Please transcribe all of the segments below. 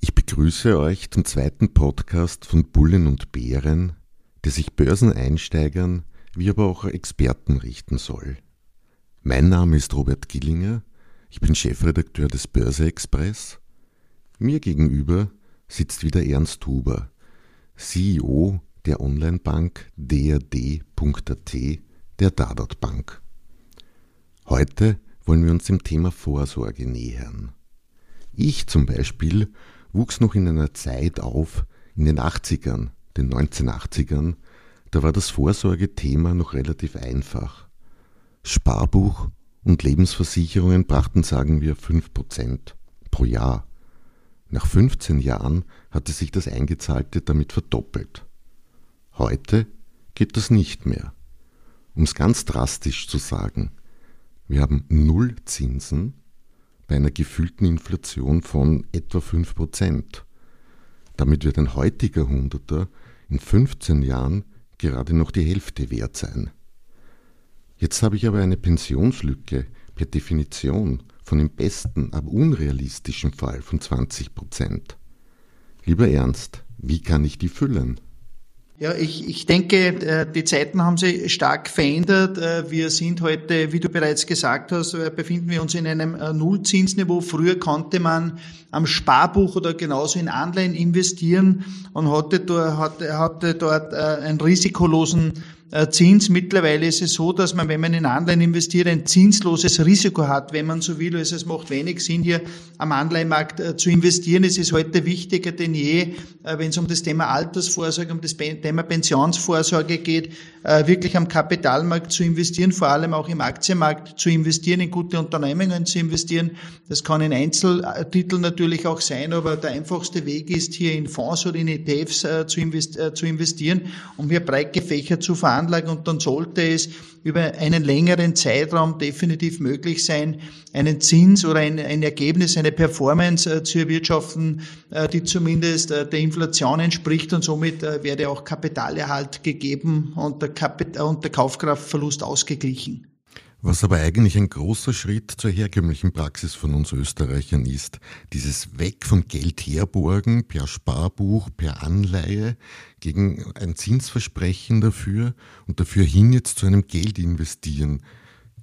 Ich begrüße euch zum zweiten Podcast von Bullen und Bären, der sich Börseneinsteigern wie aber auch Experten richten soll. Mein Name ist Robert Gillinger, ich bin Chefredakteur des Börse Express. Mir gegenüber sitzt wieder Ernst Huber, CEO der Onlinebank drd.at der Dadat Bank. Heute wollen wir uns dem Thema Vorsorge nähern. Ich zum Beispiel wuchs noch in einer Zeit auf, in den 80ern, den 1980ern, da war das Vorsorgethema noch relativ einfach. Sparbuch und Lebensversicherungen brachten, sagen wir, 5% pro Jahr. Nach 15 Jahren hatte sich das Eingezahlte damit verdoppelt. Heute geht das nicht mehr. Um es ganz drastisch zu sagen, wir haben Nullzinsen bei einer gefühlten Inflation von etwa 5%. Damit wird ein heutiger Hunderter in 15 Jahren gerade noch die Hälfte wert sein. Jetzt habe ich aber eine Pensionslücke per Definition von im besten, aber unrealistischen Fall von 20% Lieber Ernst, wie kann ich die füllen? Ja, ich, ich denke, äh, die Zeiten haben sich stark verändert. Äh, wir sind heute, wie du bereits gesagt hast, äh, befinden wir uns in einem Nullzinsniveau. Früher konnte man am Sparbuch oder genauso in Anleihen investieren und hatte dort, hatte, hatte dort einen risikolosen Zins. Mittlerweile ist es so, dass man, wenn man in Anleihen investiert, ein zinsloses Risiko hat, wenn man so will. Also es macht wenig Sinn, hier am Anleihenmarkt äh, zu investieren. Es ist heute wichtiger denn je, äh, wenn es um das Thema Altersvorsorge, um das Thema Pensionsvorsorge geht, wirklich am Kapitalmarkt zu investieren, vor allem auch im Aktienmarkt zu investieren, in gute Unternehmungen zu investieren. Das kann in Einzeltiteln natürlich auch sein, aber der einfachste Weg ist, hier in Fonds oder in ETFs zu investieren, um hier breit gefächert zu veranlagen Anlage und dann sollte es über einen längeren Zeitraum definitiv möglich sein, einen Zins oder ein, ein Ergebnis, eine Performance äh, zu erwirtschaften, äh, die zumindest äh, der Inflation entspricht und somit äh, werde auch Kapitalerhalt gegeben und der, Kapit und der Kaufkraftverlust ausgeglichen. Was aber eigentlich ein großer Schritt zur herkömmlichen Praxis von uns Österreichern ist, dieses Weg von Geld herborgen per Sparbuch, per Anleihe gegen ein Zinsversprechen dafür und dafür hin jetzt zu einem Geld investieren.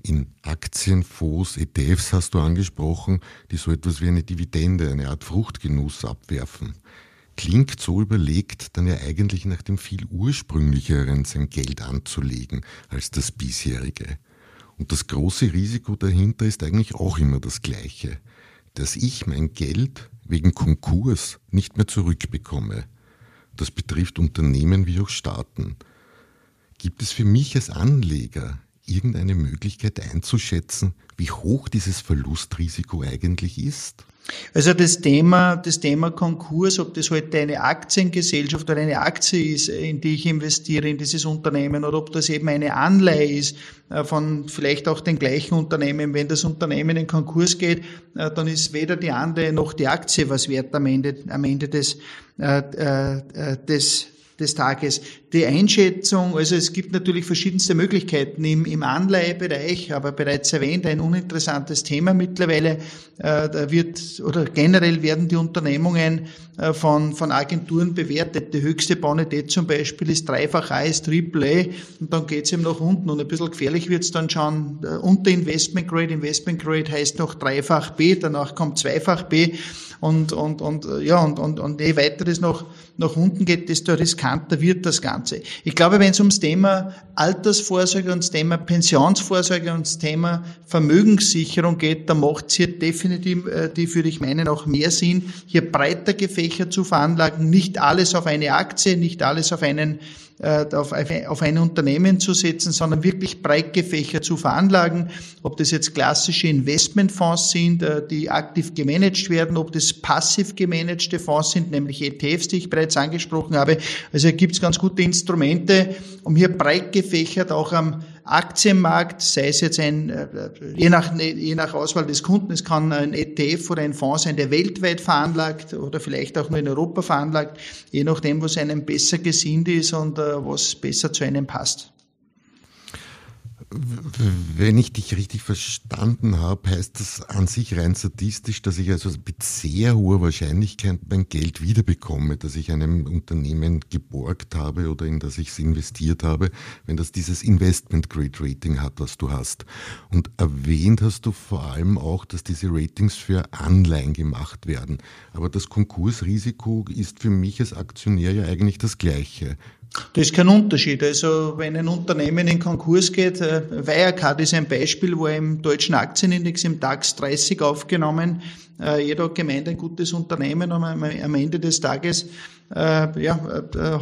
In Aktien, Fonds, ETFs hast du angesprochen, die so etwas wie eine Dividende, eine Art Fruchtgenuss abwerfen. Klingt so überlegt, dann ja eigentlich nach dem viel ursprünglicheren sein Geld anzulegen als das bisherige. Und das große Risiko dahinter ist eigentlich auch immer das gleiche, dass ich mein Geld wegen Konkurs nicht mehr zurückbekomme. Das betrifft Unternehmen wie auch Staaten. Gibt es für mich als Anleger irgendeine Möglichkeit einzuschätzen, wie hoch dieses Verlustrisiko eigentlich ist? Also das Thema, das Thema Konkurs, ob das heute eine Aktiengesellschaft oder eine Aktie ist, in die ich investiere in dieses Unternehmen, oder ob das eben eine Anleihe ist äh, von vielleicht auch den gleichen Unternehmen. Wenn das Unternehmen in Konkurs geht, äh, dann ist weder die Anleihe noch die Aktie was wert am Ende, am Ende des, äh, des des Tages. Die Einschätzung, also es gibt natürlich verschiedenste Möglichkeiten im, im Anleihebereich, aber bereits erwähnt, ein uninteressantes Thema mittlerweile. Äh, da wird oder generell werden die Unternehmungen äh, von, von Agenturen bewertet. Die höchste Bonität zum Beispiel ist dreifach A, ist Triple A und dann geht's eben nach unten und ein bisschen gefährlich wird's dann schon äh, unter Investment Grade. Investment Grade heißt noch dreifach B, danach kommt zweifach B und, und, und, ja, und, und, und je weiter es noch nach unten geht, desto riskanter wird das Ganze. Ich glaube, wenn es ums Thema Altersvorsorge und das Thema Pensionsvorsorge und das Thema Vermögenssicherung geht, dann macht es hier definitiv, äh, die würde ich meinen, auch mehr Sinn, hier breiter gefächert zu veranlagen, nicht alles auf eine Aktie, nicht alles auf einen auf, auf ein Unternehmen zu setzen, sondern wirklich breit gefächert zu veranlagen. Ob das jetzt klassische Investmentfonds sind, äh, die aktiv gemanagt werden, ob das passiv gemanagte Fonds sind, nämlich ETFs, die ich bereits angesprochen habe. Also gibt es ganz gute Instrumente, um hier breit gefächert auch am Aktienmarkt, sei es jetzt ein, äh, je nach, je nach Auswahl des Kunden, es kann ein ETF oder ein Fonds sein, der weltweit veranlagt oder vielleicht auch nur in Europa veranlagt, je nachdem, was einem besser gesinnt ist und äh, was besser zu einem passt. Wenn ich dich richtig verstanden habe, heißt das an sich rein statistisch, dass ich also mit sehr hoher Wahrscheinlichkeit mein Geld wiederbekomme, dass ich einem Unternehmen geborgt habe oder in das ich es investiert habe, wenn das dieses Investment Grade Rating hat, was du hast. Und erwähnt hast du vor allem auch, dass diese Ratings für Anleihen gemacht werden. Aber das Konkursrisiko ist für mich als Aktionär ja eigentlich das gleiche. Das ist kein Unterschied. Also wenn ein Unternehmen in Konkurs geht, äh, Wirecard ist ein Beispiel, wo im deutschen Aktienindex im DAX 30 aufgenommen, äh, jeder hat gemeint, ein gutes Unternehmen und am Ende des Tages äh, ja,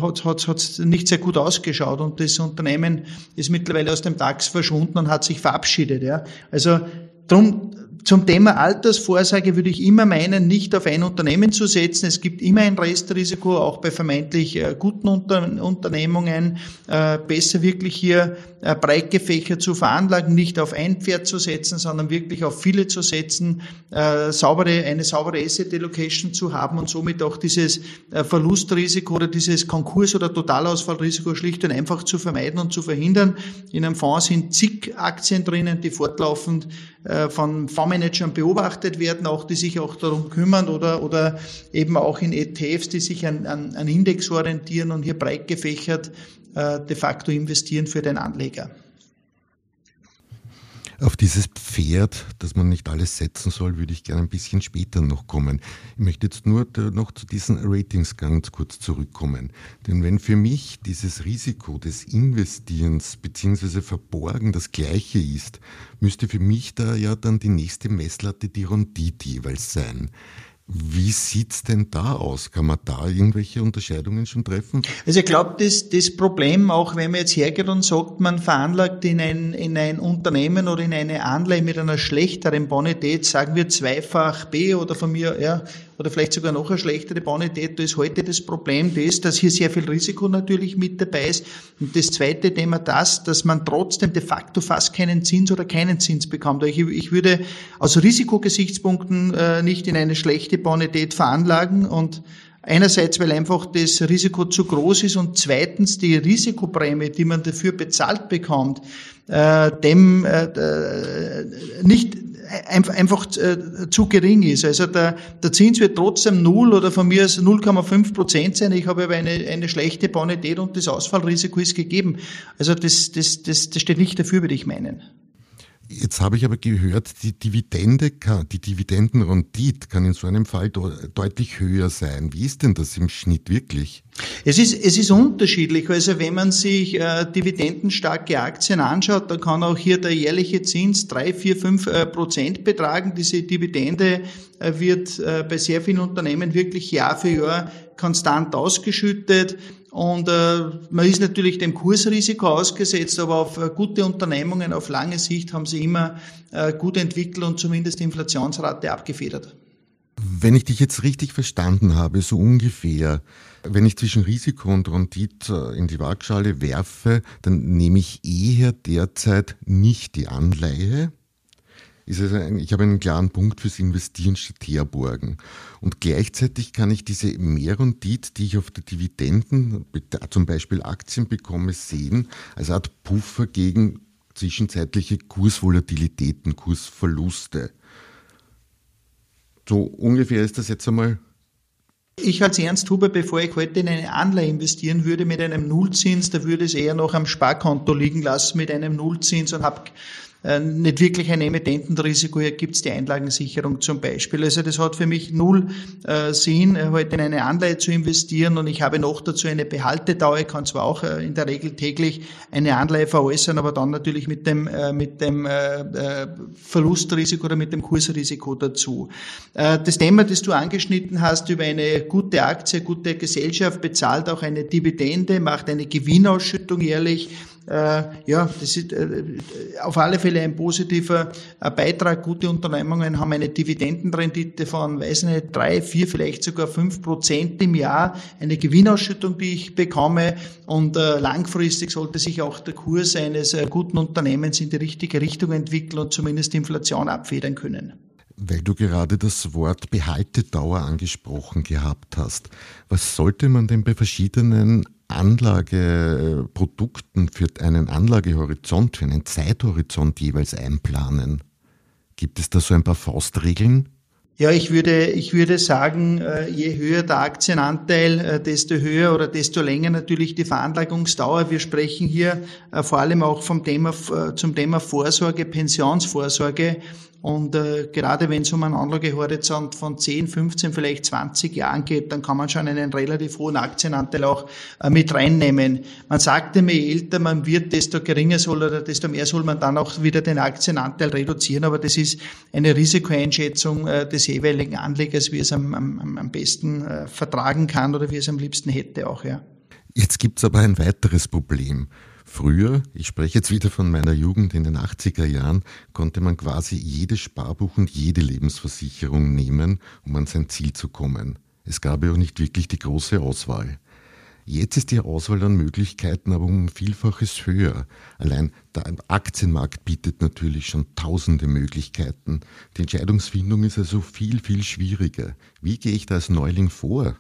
hat hat hat nicht sehr gut ausgeschaut und das Unternehmen ist mittlerweile aus dem DAX verschwunden und hat sich verabschiedet. Ja. Also drum zum Thema Altersvorsorge würde ich immer meinen, nicht auf ein Unternehmen zu setzen. Es gibt immer ein Restrisiko, auch bei vermeintlich äh, guten Unternehmungen. Äh, besser wirklich hier äh, breit zu veranlagen, nicht auf ein Pferd zu setzen, sondern wirklich auf viele zu setzen, saubere, eine saubere Asset Allocation zu haben und somit auch dieses Verlustrisiko oder dieses Konkurs- oder Totalausfallrisiko schlicht und einfach zu vermeiden und zu verhindern. In einem Fonds sind zig Aktien drinnen, die fortlaufend von Fondsmanagern beobachtet werden, auch die sich auch darum kümmern oder, oder eben auch in ETFs, die sich an, an, an Index orientieren und hier breit gefächert äh, de facto investieren für den Anleger. Auf dieses Pferd, dass man nicht alles setzen soll, würde ich gerne ein bisschen später noch kommen. Ich möchte jetzt nur noch zu diesen Ratings ganz kurz zurückkommen. Denn wenn für mich dieses Risiko des Investierens bzw. Verborgen das gleiche ist, müsste für mich da ja dann die nächste Messlatte die Rendite jeweils sein. Wie sieht's denn da aus? Kann man da irgendwelche Unterscheidungen schon treffen? Also ich glaube, das, das Problem, auch wenn man jetzt hergeht und sagt, man veranlagt in ein, in ein Unternehmen oder in eine Anleihe mit einer schlechteren Bonität, sagen wir zweifach B oder von mir, ja, oder vielleicht sogar noch eine schlechtere Bonität, da ist heute das Problem das, dass hier sehr viel Risiko natürlich mit dabei ist. Und das zweite Thema das, dass man trotzdem de facto fast keinen Zins oder keinen Zins bekommt. Ich, ich würde aus Risikogesichtspunkten äh, nicht in eine schlechte Bonität veranlagen und Einerseits, weil einfach das Risiko zu groß ist und zweitens die Risikoprämie, die man dafür bezahlt bekommt, äh, dem äh, äh nicht einfach äh, zu gering ist. Also der, der Zins wird trotzdem null oder von mir aus 0,5 Prozent sein. Ich habe aber eine, eine schlechte Bonität und das Ausfallrisiko ist gegeben. Also das, das, das, das steht nicht dafür, würde ich meinen. Jetzt habe ich aber gehört, die Dividende kann, die Dividendenrendite kann in so einem Fall deutlich höher sein. Wie ist denn das im Schnitt wirklich? Es ist, es ist unterschiedlich. Also wenn man sich äh, dividendenstarke Aktien anschaut, dann kann auch hier der jährliche Zins drei, vier, fünf äh, Prozent betragen. Diese Dividende äh, wird äh, bei sehr vielen Unternehmen wirklich Jahr für Jahr konstant ausgeschüttet. Und äh, man ist natürlich dem Kursrisiko ausgesetzt, aber auf äh, gute Unternehmungen auf lange Sicht haben sie immer äh, gut entwickelt und zumindest die Inflationsrate abgefedert. Wenn ich dich jetzt richtig verstanden habe, so ungefähr, wenn ich zwischen Risiko und Rendite äh, in die Waagschale werfe, dann nehme ich eher derzeit nicht die Anleihe, ist also ein, ich habe einen klaren Punkt fürs Investieren statt herborgen. Und gleichzeitig kann ich diese Mehrrendite, die ich auf der Dividenden, zum Beispiel Aktien bekomme, sehen, als Art Puffer gegen zwischenzeitliche Kursvolatilitäten, Kursverluste. So ungefähr ist das jetzt einmal ich als Ernst Huber, bevor ich heute in eine Anleihe investieren würde mit einem Nullzins, da würde es eher noch am Sparkonto liegen lassen mit einem Nullzins und habe nicht wirklich ein Emittentenrisiko. Hier gibt es die Einlagensicherung zum Beispiel. Also das hat für mich null äh, Sinn, äh, heute in eine Anleihe zu investieren und ich habe noch dazu eine Behaltedauer. Ich kann zwar auch äh, in der Regel täglich eine Anleihe veräußern, aber dann natürlich mit dem, äh, mit dem äh, äh Verlustrisiko oder mit dem Kursrisiko dazu. Äh, das Thema, das du angeschnitten hast, über eine gute Aktie, gute Gesellschaft bezahlt auch eine Dividende, macht eine Gewinnausschüttung jährlich. Äh, ja, das ist äh, auf alle Fälle ein positiver äh, Beitrag. Gute Unternehmungen haben eine Dividendenrendite von, weiß nicht, drei, vier, vielleicht sogar fünf Prozent im Jahr. Eine Gewinnausschüttung, die ich bekomme. Und langfristig sollte sich auch der Kurs eines guten Unternehmens in die richtige Richtung entwickeln und zumindest die Inflation abfedern können. Weil du gerade das Wort Behaltedauer angesprochen gehabt hast. Was sollte man denn bei verschiedenen Anlageprodukten für einen Anlagehorizont, für einen Zeithorizont jeweils einplanen? Gibt es da so ein paar Faustregeln? Ja, ich würde, ich würde sagen, äh, je höher der Aktienanteil, äh, desto höher oder desto länger natürlich die Veranlagungsdauer. Wir sprechen hier äh, vor allem auch vom Thema, zum Thema Vorsorge, Pensionsvorsorge. Und äh, gerade wenn es um einen Anlagehorizont von 10, 15, vielleicht 20 Jahren geht, dann kann man schon einen relativ hohen Aktienanteil auch äh, mit reinnehmen. Man sagte mir, je älter man wird, desto geringer soll oder desto mehr soll man dann auch wieder den Aktienanteil reduzieren. Aber das ist eine Risikoeinschätzung äh, des jeweiligen Anlegers, wie es am, am, am besten äh, vertragen kann oder wie es am liebsten hätte auch, ja. Jetzt gibt's aber ein weiteres Problem. Früher, ich spreche jetzt wieder von meiner Jugend in den 80er Jahren, konnte man quasi jedes Sparbuch und jede Lebensversicherung nehmen, um an sein Ziel zu kommen. Es gab ja auch nicht wirklich die große Auswahl. Jetzt ist die Auswahl an Möglichkeiten aber um Vielfaches höher. Allein der Aktienmarkt bietet natürlich schon tausende Möglichkeiten. Die Entscheidungsfindung ist also viel, viel schwieriger. Wie gehe ich da als Neuling vor?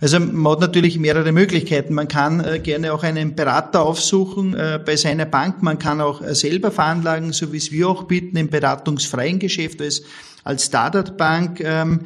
Also man hat natürlich mehrere Möglichkeiten. Man kann äh, gerne auch einen Berater aufsuchen äh, bei seiner Bank. Man kann auch äh, selber veranlagen, so wie es wir auch bieten, im beratungsfreien Geschäft als, als Standardbank. Ähm,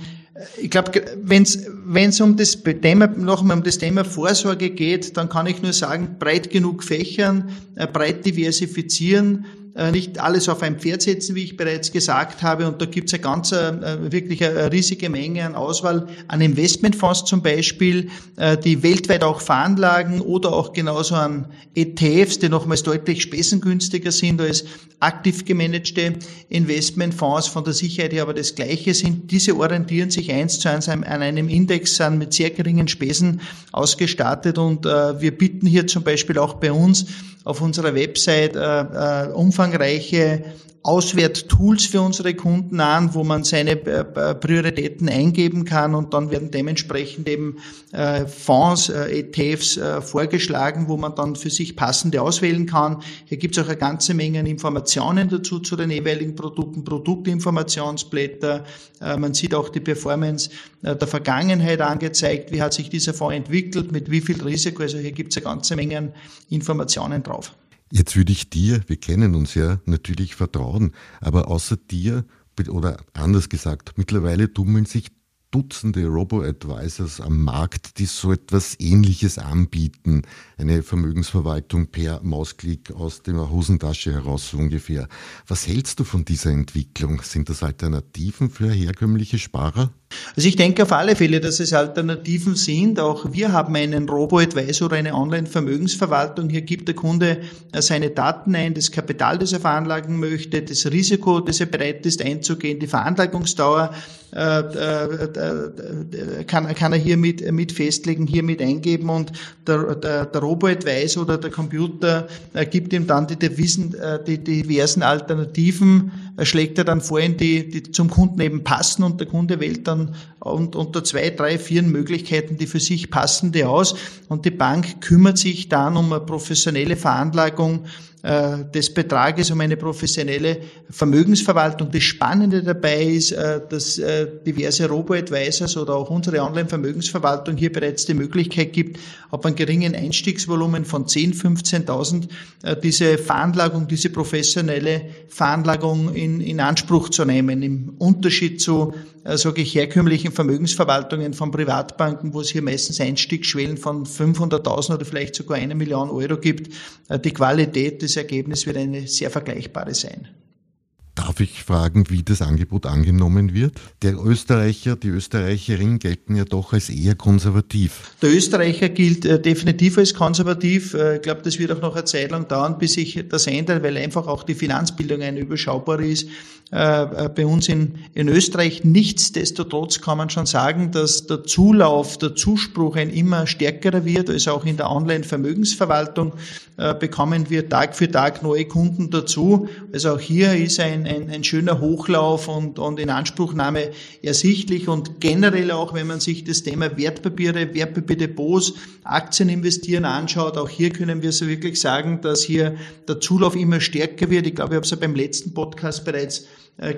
ich glaube, wenn es um das Thema, nochmal um das Thema Vorsorge geht, dann kann ich nur sagen, breit genug fächern, äh, breit diversifizieren, nicht alles auf ein Pferd setzen, wie ich bereits gesagt habe. Und da gibt es eine ganz, äh, wirklich eine riesige Menge an Auswahl an Investmentfonds zum Beispiel, äh, die weltweit auch veranlagen oder auch genauso an ETFs, die nochmals deutlich spesengünstiger sind als aktiv gemanagte Investmentfonds von der Sicherheit her aber das Gleiche sind. Diese orientieren sich eins zu eins an einem Index, sind mit sehr geringen Spesen ausgestattet und wir bieten hier zum Beispiel auch bei uns auf unserer Website äh, äh, umfangreiche Auswerttools für unsere Kunden an, wo man seine äh, Prioritäten eingeben kann und dann werden dementsprechend eben äh, Fonds, äh, ETFs vorgeschlagen, wo man dann für sich passende auswählen kann. Hier gibt es auch eine ganze Menge an Informationen dazu zu den jeweiligen Produkten, Produktinformationsblätter. Man sieht auch die Performance der Vergangenheit angezeigt, wie hat sich dieser Fonds entwickelt, mit wie viel Risiko. Also hier gibt es eine ganze Menge an Informationen drauf. Jetzt würde ich dir, wir kennen uns ja, natürlich vertrauen, aber außer dir, oder anders gesagt, mittlerweile tummeln sich Dutzende Robo-Advisors am Markt, die so etwas Ähnliches anbieten. Eine Vermögensverwaltung per Mausklick aus der Hosentasche heraus ungefähr. Was hältst du von dieser Entwicklung? Sind das Alternativen für herkömmliche Sparer? Also ich denke auf alle Fälle, dass es Alternativen sind. Auch wir haben einen Robo-Advisor oder eine Online-Vermögensverwaltung. Hier gibt der Kunde äh, seine Daten ein, das Kapital, das er veranlagen möchte, das Risiko, das er bereit ist einzugehen, die Veranlagungsdauer kann, kann er hier mit, mit festlegen, hier mit eingeben und der, der, der Robo-Advisor oder der Computer gibt ihm dann die, Devisen, die diversen Alternativen, schlägt er dann vor, in die, die zum Kunden eben passen und der Kunde wählt dann und unter zwei, drei, vier Möglichkeiten die für sich passende aus. Und die Bank kümmert sich dann um eine professionelle Veranlagung äh, des Betrages um eine professionelle Vermögensverwaltung. Das Spannende dabei ist, äh, dass äh, diverse Robo-Advisors oder auch unsere Online-Vermögensverwaltung hier bereits die Möglichkeit gibt, ab einem geringen Einstiegsvolumen von 10.000, 15.000 diese Veranlagung, diese professionelle Veranlagung in, in Anspruch zu nehmen. Im Unterschied zu äh, sage ich, herkömmlichen Vermögensverwaltungen von Privatbanken, wo es hier meistens Einstiegsschwellen von 500.000 oder vielleicht sogar eine Million Euro gibt, äh, die Qualität des Ergebnisses wird eine sehr vergleichbare sein. Darf ich fragen, wie das Angebot angenommen wird? Der Österreicher, die Österreicherin gelten ja doch als eher konservativ. Der Österreicher gilt äh, definitiv als konservativ. Äh, ich glaube, das wird auch noch eine Zeit lang dauern, bis sich das ändert, weil einfach auch die Finanzbildung eine überschaubare ist. Äh, äh, bei uns in, in Österreich. Nichtsdestotrotz kann man schon sagen, dass der Zulauf, der Zuspruch ein immer stärkerer wird, also auch in der Online-Vermögensverwaltung äh, bekommen wir Tag für Tag neue Kunden dazu. Also auch hier ist ein, ein, ein schöner Hochlauf und, und in Anspruchnahme ersichtlich und generell auch, wenn man sich das Thema Wertpapiere, Wertpapierdepots, Aktien investieren anschaut, auch hier können wir so wirklich sagen, dass hier der Zulauf immer stärker wird. Ich glaube, ich habe es ja beim letzten Podcast bereits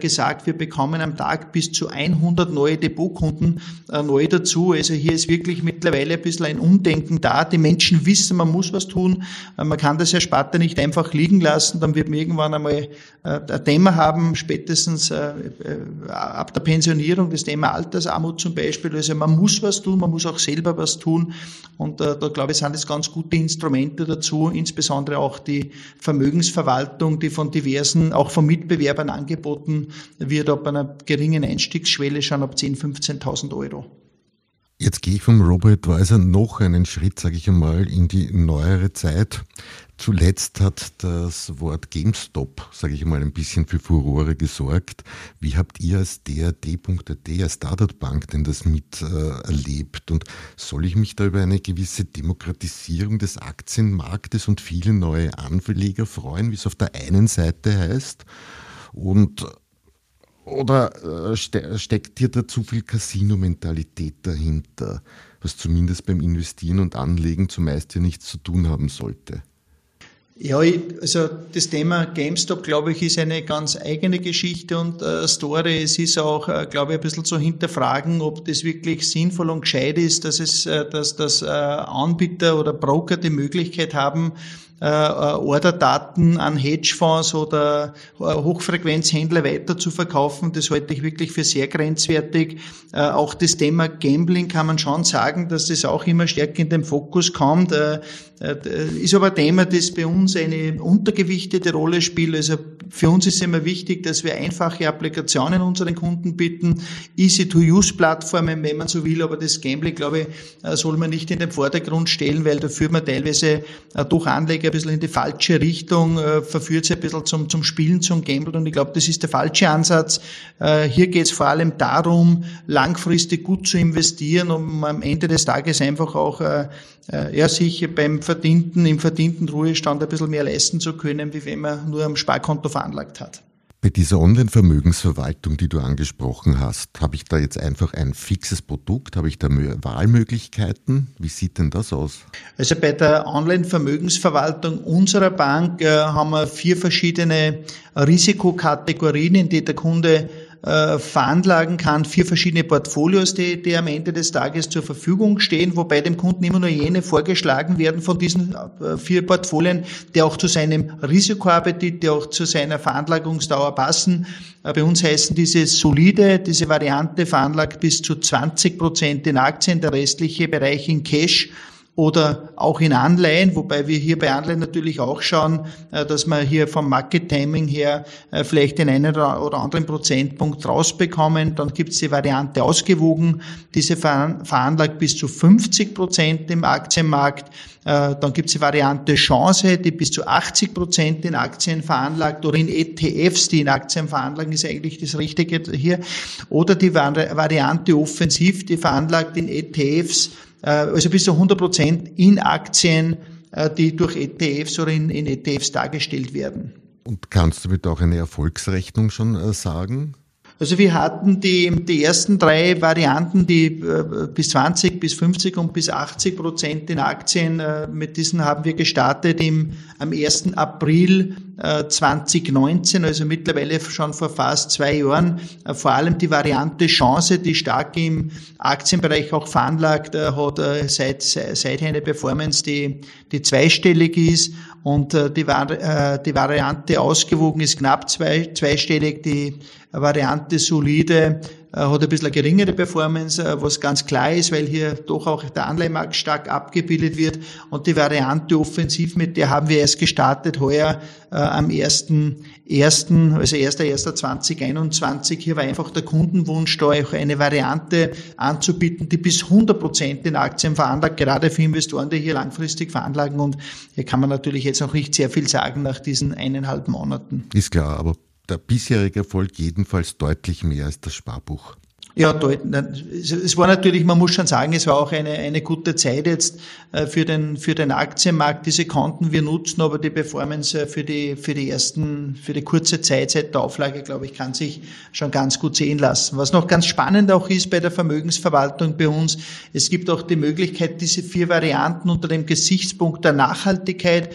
gesagt, wir bekommen am Tag bis zu 100 neue Depotkunden äh, neu dazu. Also hier ist wirklich mittlerweile ein bisschen ein Umdenken da. Die Menschen wissen, man muss was tun. Äh, man kann das Herr Spatter nicht einfach liegen lassen. Dann wird man irgendwann einmal ein Thema haben, spätestens ab der Pensionierung, das Thema Altersarmut zum Beispiel. Also man muss was tun, man muss auch selber was tun. Und da glaube ich, sind es ganz gute Instrumente dazu, insbesondere auch die Vermögensverwaltung, die von diversen, auch von Mitbewerbern angeboten angeboten wird ab einer geringen Einstiegsschwelle schon ab 10.000, 15.000 Euro. Jetzt gehe ich vom Robo-Advisor noch einen Schritt, sage ich einmal, in die neuere Zeit. Zuletzt hat das Wort GameStop, sage ich mal, ein bisschen für Furore gesorgt. Wie habt ihr als DRD.at, als Startup Bank denn das miterlebt? Und soll ich mich da über eine gewisse Demokratisierung des Aktienmarktes und viele neue Anleger freuen, wie es auf der einen Seite heißt? Und oder äh, ste steckt hier da zu viel Casino-Mentalität dahinter, was zumindest beim Investieren und Anlegen zumeist ja nichts zu tun haben sollte? Ja, also das Thema GameStop, glaube ich, ist eine ganz eigene Geschichte und äh, Story. Es ist auch, äh, glaube ich, ein bisschen zu hinterfragen, ob das wirklich sinnvoll und gescheit ist, dass es, dass, dass Anbieter oder Broker die Möglichkeit haben, äh, äh, Orderdaten an Hedgefonds oder äh, Hochfrequenzhändler weiter zu verkaufen. Das halte ich wirklich für sehr grenzwertig. Auch das Thema Gambling kann man schon sagen, dass das auch immer stärker in den Fokus kommt. Ist aber ein Thema, das bei uns eine untergewichtete Rolle spielt. Also für uns ist immer wichtig, dass wir einfache Applikationen unseren Kunden bieten, Easy-to-Use-Plattformen, wenn man so will, aber das Gambling, glaube ich, soll man nicht in den Vordergrund stellen, weil da führt man teilweise durch Anleger bisschen in die falsche Richtung, äh, verführt sie ein bisschen zum, zum Spielen, zum Gamblen und ich glaube, das ist der falsche Ansatz. Äh, hier geht es vor allem darum, langfristig gut zu investieren, um am Ende des Tages einfach auch äh, äh, ja, sich beim verdienten, im verdienten Ruhestand ein bisschen mehr leisten zu können, wie wenn man nur am Sparkonto veranlagt hat. Bei dieser Online-Vermögensverwaltung, die du angesprochen hast, habe ich da jetzt einfach ein fixes Produkt? Habe ich da Wahlmöglichkeiten? Wie sieht denn das aus? Also bei der Online-Vermögensverwaltung unserer Bank äh, haben wir vier verschiedene Risikokategorien, in die der Kunde äh, veranlagen kann, vier verschiedene Portfolios, die, die am Ende des Tages zur Verfügung stehen, wobei dem Kunden immer nur jene vorgeschlagen werden von diesen äh, vier Portfolien, die auch zu seinem Risikoappetit, die auch zu seiner Veranlagungsdauer passen. Äh, bei uns heißen diese solide, diese Variante veranlagt bis zu 20 Prozent in Aktien, der restliche Bereich in Cash oder auch in Anleihen, wobei wir hier bei Anleihen natürlich auch schauen, äh, dass wir hier vom Market Timing her äh, vielleicht den einen oder anderen Prozentpunkt rausbekommen. Dann gibt es die Variante ausgewogen, diese veranlagt bis zu 50 Prozent im Aktienmarkt. Äh, dann gibt es die Variante Chance, die bis zu 80 Prozent in Aktien veranlagt oder in ETFs, die in Aktien veranlagen, ist eigentlich das Richtige hier. Oder die Variante Offensiv, die veranlagt in ETFs also bis zu 100 Prozent in Aktien, äh, die durch ETFs oder in, in ETFs dargestellt werden. Und kannst du bitte auch eine Erfolgsrechnung schon äh, sagen? Also wir hatten die, die ersten drei Varianten, die äh, bis 20, bis 50 und bis 80 Prozent in Aktien, äh, mit diesen haben wir gestartet im, am 1. April äh, 2019, also mittlerweile schon vor fast zwei Jahren. Äh, vor allem die Variante Chance, die stark im Aktienbereich auch veranlagt, äh, hat äh, seit, seither eine Performance, die, die zweistellig ist und äh, die, äh, die Variante ausgewogen ist knapp zwei, zweistellig, die Variante solide hat ein bisschen eine geringere Performance, was ganz klar ist, weil hier doch auch der Anleihenmarkt stark abgebildet wird. Und die Variante offensiv, mit der haben wir erst gestartet heuer äh, am 1.1., also 1.1.2021. Hier war einfach der Kundenwunsch, da auch eine Variante anzubieten, die bis 100 Prozent in Aktien veranlagt, gerade für Investoren, die hier langfristig veranlagen. Und hier kann man natürlich jetzt noch nicht sehr viel sagen nach diesen eineinhalb Monaten. Ist klar, aber der bisherige Erfolg jedenfalls deutlich mehr als das Sparbuch. Ja, es war natürlich, man muss schon sagen, es war auch eine, eine gute Zeit jetzt äh, für den, für den Aktienmarkt. Diese konnten wir nutzen, aber die Performance äh, für die, für die ersten, für die kurze Zeit seit der Auflage, glaube ich, kann sich schon ganz gut sehen lassen. Was noch ganz spannend auch ist bei der Vermögensverwaltung bei uns, es gibt auch die Möglichkeit, diese vier Varianten unter dem Gesichtspunkt der Nachhaltigkeit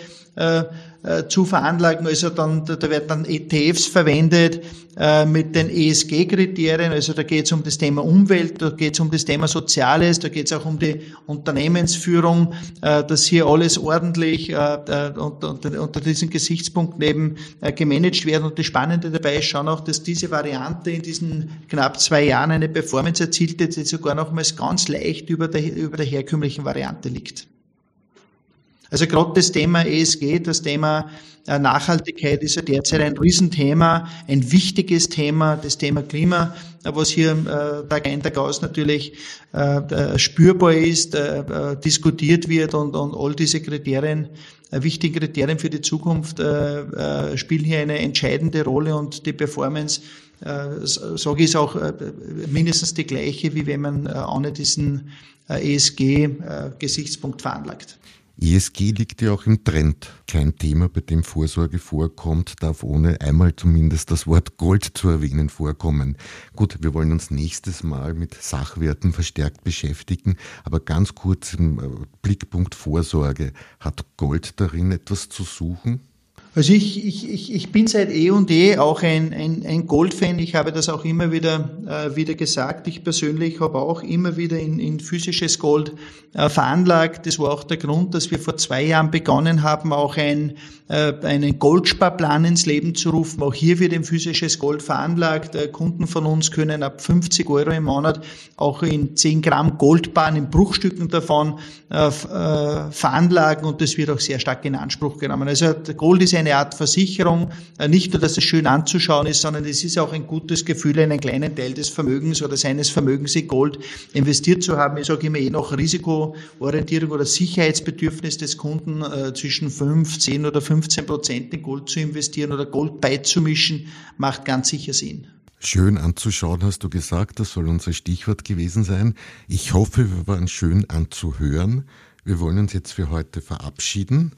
äh, zu veranlagen. Also dann, da werden dann ETFs verwendet äh, mit den ESG-Kriterien. Also da geht es um das Thema Umwelt, da geht es um das Thema Soziales, da geht es auch um die Unternehmensführung, äh, dass hier alles ordentlich äh, äh unter, unter diesen Gesichtspunkten eben äh, gemanagt werden. Und das Spannende dabei ist schon auch, dass diese Variante in diesen knapp zwei Jahren eine Performance erzielt, die sogar nochmals ganz leicht über der, über der herkömmlichen Variante liegt. Also gerade das Thema ESG, das Thema äh, Nachhaltigkeit ist ja derzeit ein Riesenthema, ein wichtiges Thema, das Thema Klima, äh, was hier äh, Tag ein, Tag aus natürlich spürbar ist, diskutiert wird und, und all diese Kriterien, wichtige Kriterien für die Zukunft spielen hier eine entscheidende Rolle und die Performance sage ich, ist auch mindestens die gleiche, wie wenn man ohne diesen ESG-Gesichtspunkt veranlagt. ESG liegt ja auch im Trend. Kein Thema, bei dem Vorsorge vorkommt, darf ohne einmal zumindest das Wort Gold zu erwähnen vorkommen. Gut, wir wollen uns nächstes Mal mit Sachwerten verstärkt beschäftigen, aber ganz kurz im äh, Blickpunkt Vorsorge. Hat Gold darin etwas zu suchen? Also ich, ich, ich, ich bin seit eh und eh auch ein, ein, ein Goldfan. Ich habe das auch immer wieder, äh, wieder gesagt. Ich persönlich habe auch immer wieder in, in physisches Gold äh, veranlagt. Das war auch der Grund, dass wir vor zwei Jahren begonnen haben, auch ein, äh, einen Goldsparplan ins Leben zu rufen. Auch hier wird ein physisches Gold veranlagt. Äh, Kunden von uns können ab 50 Euro im Monat auch in 10 Gramm Goldbahn in Bruchstücken davon äh, äh, veranlagen und das wird auch sehr stark in Anspruch genommen. Also Gold ist eine Art Versicherung, äh, nicht nur, dass es schön anzuschauen ist, sondern es ist auch ein gutes Gefühl, einen kleinen Teil des Vermögens oder seines Vermögens in Gold investiert zu haben. Ich sage immer eh noch Risikoorientierung oder Sicherheitsbedürfnis des Kunden äh, zwischen 5, 10 oder 15 Prozent in Gold zu investieren oder Gold beizumischen, macht ganz sicher Sinn. Schön anzuschauen, hast du gesagt, das soll unser Stichwort gewesen sein. Ich hoffe, wir waren schön anzuhören. Wir wollen uns jetzt für heute verabschieden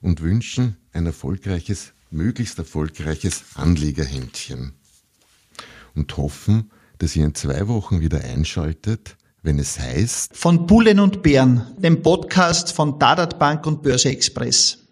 und wünschen ein erfolgreiches, möglichst erfolgreiches Anlegerhändchen. Und hoffen, dass ihr in zwei Wochen wieder einschaltet, wenn es heißt Von Bullen und Bären, dem Podcast von Dadat Bank und Börse Express.